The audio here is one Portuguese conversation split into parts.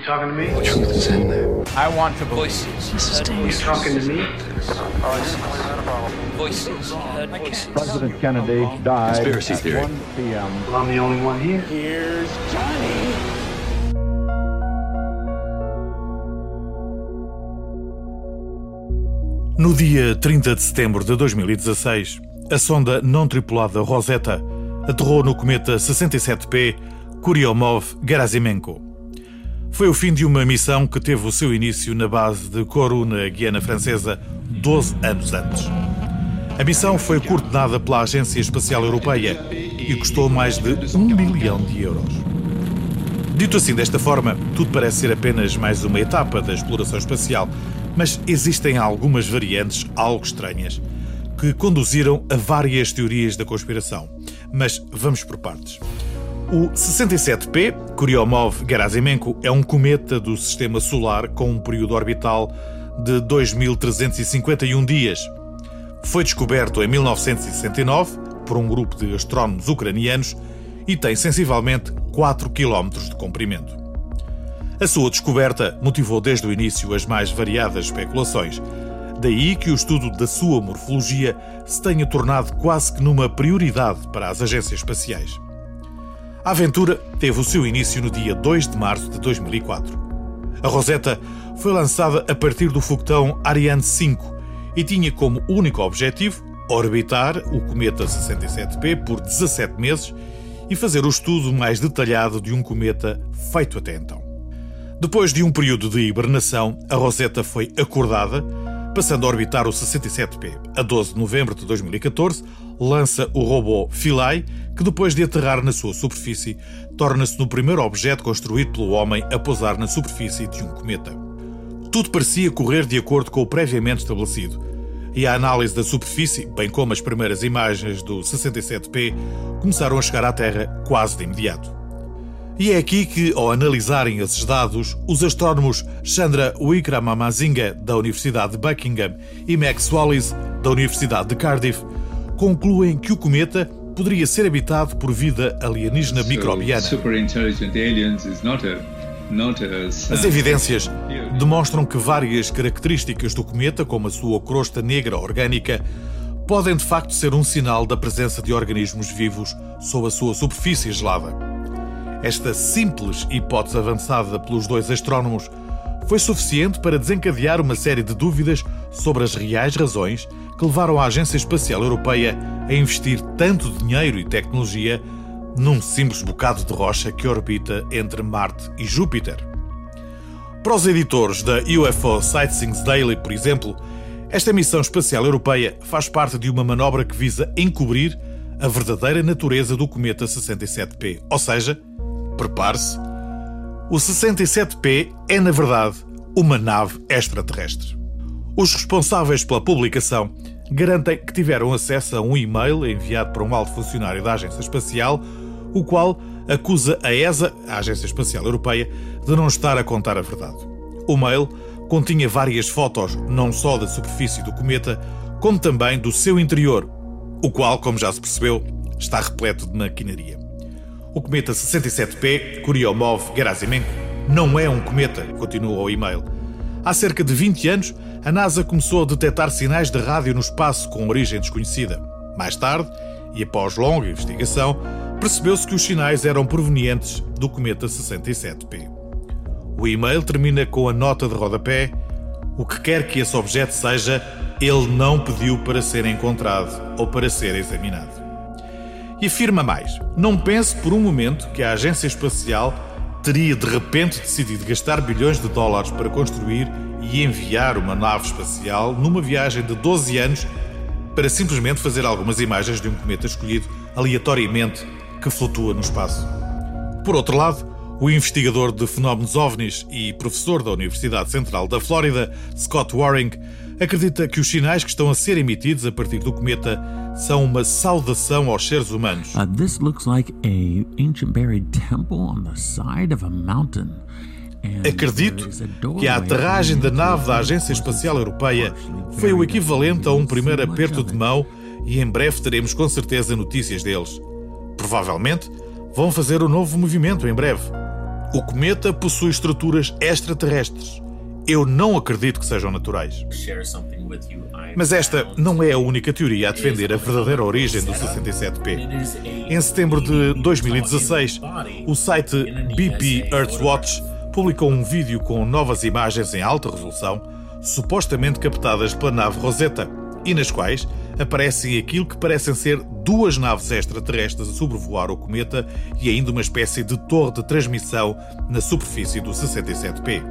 You talking to me? The truth is in there. I want to voices. You talking to me? Voices. Heard voices. President Kennedy died Conspiracy at theory. 1 p.m. Well, I'm the only one here. Here's Johnny. No dia 30 de setembro de 2016, a sonda não tripulada Rosetta aterrou no cometa 67P Kuryomov-Gerasimenko. Foi o fim de uma missão que teve o seu início na base de Kourou, na Guiana Francesa, 12 anos antes. A missão foi coordenada pela Agência Espacial Europeia e custou mais de um milhão de euros. Dito assim desta forma, tudo parece ser apenas mais uma etapa da exploração espacial, mas existem algumas variantes algo estranhas que conduziram a várias teorias da conspiração. Mas vamos por partes. O 67P, Kuryomov-Gerasimenko, é um cometa do Sistema Solar com um período orbital de 2.351 dias. Foi descoberto em 1969 por um grupo de astrónomos ucranianos e tem sensivelmente 4 km de comprimento. A sua descoberta motivou desde o início as mais variadas especulações. Daí que o estudo da sua morfologia se tenha tornado quase que numa prioridade para as agências espaciais. A aventura teve o seu início no dia 2 de março de 2004. A Rosetta foi lançada a partir do foguetão Ariane 5 e tinha como único objetivo orbitar o cometa 67P por 17 meses e fazer o estudo mais detalhado de um cometa feito até então. Depois de um período de hibernação, a Rosetta foi acordada, passando a orbitar o 67P. A 12 de novembro de 2014, lança o robô Philae, que depois de aterrar na sua superfície, torna-se no primeiro objeto construído pelo homem a pousar na superfície de um cometa. Tudo parecia correr de acordo com o previamente estabelecido, e a análise da superfície, bem como as primeiras imagens do 67P, começaram a chegar à Terra quase de imediato. E é aqui que, ao analisarem esses dados, os astrónomos Chandra Wickramazinga, da Universidade de Buckingham, e Max Wallis, da Universidade de Cardiff, concluem que o cometa poderia ser habitado por vida alienígena microbiana. As evidências demonstram que várias características do cometa, como a sua crosta negra orgânica, podem de facto ser um sinal da presença de organismos vivos sob a sua superfície gelada. Esta simples hipótese avançada pelos dois astrónomos foi suficiente para desencadear uma série de dúvidas sobre as reais razões que levaram a Agência Espacial Europeia a investir tanto dinheiro e tecnologia num simples bocado de rocha que orbita entre Marte e Júpiter. Para os editores da UFO Sightseeing Daily, por exemplo, esta missão espacial europeia faz parte de uma manobra que visa encobrir a verdadeira natureza do cometa 67P, ou seja, prepare-se, o 67P é, na verdade, uma nave extraterrestre. Os responsáveis pela publicação garantem que tiveram acesso a um e-mail enviado por um alto funcionário da Agência Espacial, o qual acusa a ESA, a Agência Espacial Europeia, de não estar a contar a verdade. O mail continha várias fotos, não só da superfície do cometa, como também do seu interior, o qual, como já se percebeu, está repleto de maquinaria. O cometa 67P, Kuryomov-Gerasimenko, não é um cometa, continua o e-mail. Há cerca de 20 anos, a NASA começou a detectar sinais de rádio no espaço com origem desconhecida. Mais tarde, e após longa investigação, percebeu-se que os sinais eram provenientes do cometa 67P. O e-mail termina com a nota de rodapé: o que quer que esse objeto seja, ele não pediu para ser encontrado ou para ser examinado. E afirma mais: não pense por um momento que a agência espacial teria de repente decidido gastar bilhões de dólares para construir e enviar uma nave espacial numa viagem de 12 anos para simplesmente fazer algumas imagens de um cometa escolhido aleatoriamente que flutua no espaço. Por outro lado, o investigador de fenómenos ovnis e professor da Universidade Central da Flórida, Scott Waring, acredita que os sinais que estão a ser emitidos a partir do cometa são uma saudação aos seres humanos. Uh, this looks like a ancient buried temple on the side of a mountain. Acredito que a aterragem da nave da Agência Espacial Europeia foi o equivalente a um primeiro aperto de mão e em breve teremos com certeza notícias deles. Provavelmente vão fazer um novo movimento em breve. O cometa possui estruturas extraterrestres. Eu não acredito que sejam naturais. Mas esta não é a única teoria a defender a verdadeira origem do 67P. Em setembro de 2016, o site BP Earthwatch publicou um vídeo com novas imagens em alta resolução, supostamente captadas pela nave Rosetta, e nas quais aparecem aquilo que parecem ser duas naves extraterrestres a sobrevoar o cometa e ainda uma espécie de torre de transmissão na superfície do 67P.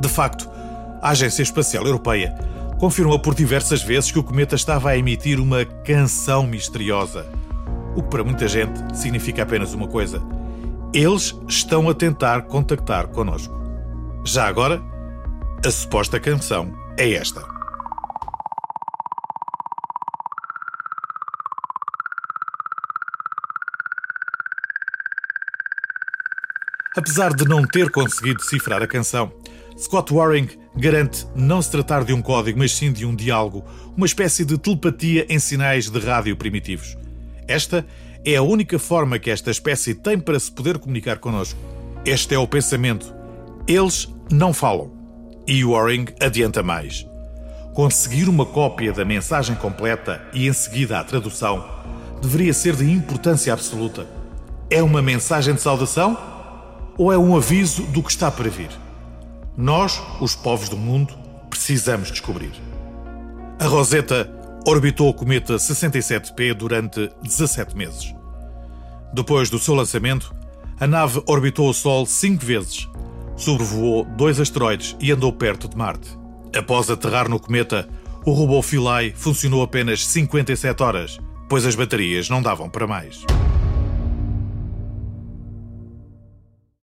De facto, a Agência Espacial Europeia confirmou por diversas vezes que o cometa estava a emitir uma canção misteriosa. O que para muita gente significa apenas uma coisa: eles estão a tentar contactar connosco. Já agora, a suposta canção é esta. Apesar de não ter conseguido decifrar a canção, Scott Waring garante não se tratar de um código, mas sim de um diálogo, uma espécie de telepatia em sinais de rádio primitivos. Esta é a única forma que esta espécie tem para se poder comunicar connosco. Este é o pensamento. Eles não falam. E Waring adianta mais. Conseguir uma cópia da mensagem completa e em seguida a tradução deveria ser de importância absoluta. É uma mensagem de saudação ou é um aviso do que está para vir? Nós, os povos do mundo, precisamos descobrir. A Rosetta orbitou o cometa 67P durante 17 meses. Depois do seu lançamento, a nave orbitou o Sol cinco vezes, sobrevoou dois asteroides e andou perto de Marte. Após aterrar no cometa, o robô Philae funcionou apenas 57 horas, pois as baterias não davam para mais.